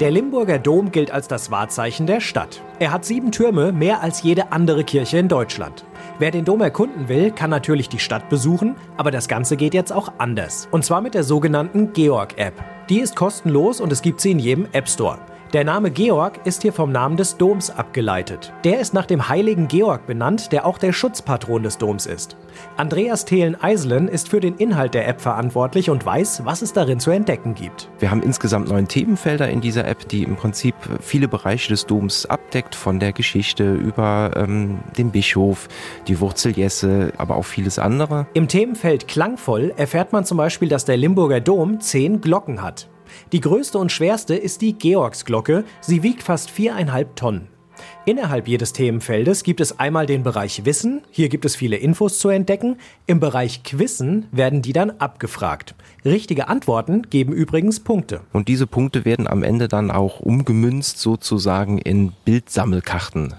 Der Limburger Dom gilt als das Wahrzeichen der Stadt. Er hat sieben Türme, mehr als jede andere Kirche in Deutschland. Wer den Dom erkunden will, kann natürlich die Stadt besuchen, aber das Ganze geht jetzt auch anders. Und zwar mit der sogenannten Georg-App. Die ist kostenlos und es gibt sie in jedem App Store. Der Name Georg ist hier vom Namen des Doms abgeleitet. Der ist nach dem heiligen Georg benannt, der auch der Schutzpatron des Doms ist. Andreas Thelen-Eiselen ist für den Inhalt der App verantwortlich und weiß, was es darin zu entdecken gibt. Wir haben insgesamt neun Themenfelder in dieser App, die im Prinzip viele Bereiche des Doms abdeckt, von der Geschichte über ähm, den Bischof, die Wurzeljesse, aber auch vieles andere. Im Themenfeld Klangvoll erfährt man zum Beispiel, dass der Limburger Dom zehn Glocken hat. Die größte und schwerste ist die Georgsglocke. Sie wiegt fast viereinhalb Tonnen. Innerhalb jedes Themenfeldes gibt es einmal den Bereich Wissen, hier gibt es viele Infos zu entdecken. Im Bereich Quizzen werden die dann abgefragt. Richtige Antworten geben übrigens Punkte. Und diese Punkte werden am Ende dann auch umgemünzt sozusagen in Bildsammelkarten.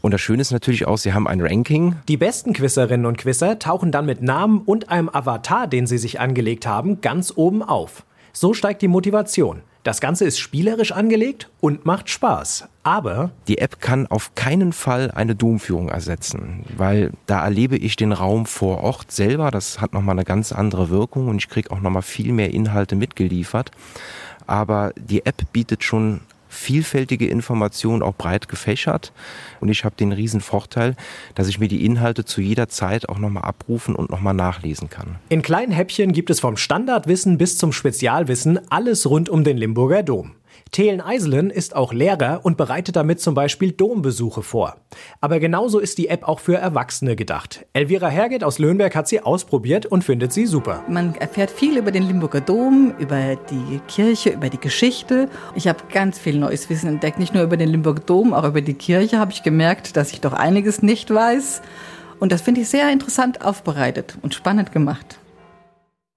Und das Schöne ist natürlich auch, sie haben ein Ranking. Die besten Quizzerinnen und Quizzer tauchen dann mit Namen und einem Avatar, den sie sich angelegt haben, ganz oben auf. So steigt die Motivation. Das Ganze ist spielerisch angelegt und macht Spaß. Aber die App kann auf keinen Fall eine Domführung ersetzen, weil da erlebe ich den Raum vor Ort selber. Das hat nochmal eine ganz andere Wirkung und ich kriege auch nochmal viel mehr Inhalte mitgeliefert. Aber die App bietet schon vielfältige Informationen, auch breit gefächert. Und ich habe den riesen Vorteil, dass ich mir die Inhalte zu jeder Zeit auch nochmal abrufen und nochmal nachlesen kann. In kleinen Häppchen gibt es vom Standardwissen bis zum Spezialwissen alles rund um den Limburger Dom. Thelen Eiselen ist auch Lehrer und bereitet damit zum Beispiel Dombesuche vor. Aber genauso ist die App auch für Erwachsene gedacht. Elvira Herget aus Löhnberg hat sie ausprobiert und findet sie super. Man erfährt viel über den Limburger Dom, über die Kirche, über die Geschichte. Ich habe ganz viel neues Wissen entdeckt, nicht nur über den Limburger Dom, auch über die Kirche habe ich gemerkt, dass ich doch einiges nicht weiß. Und das finde ich sehr interessant aufbereitet und spannend gemacht.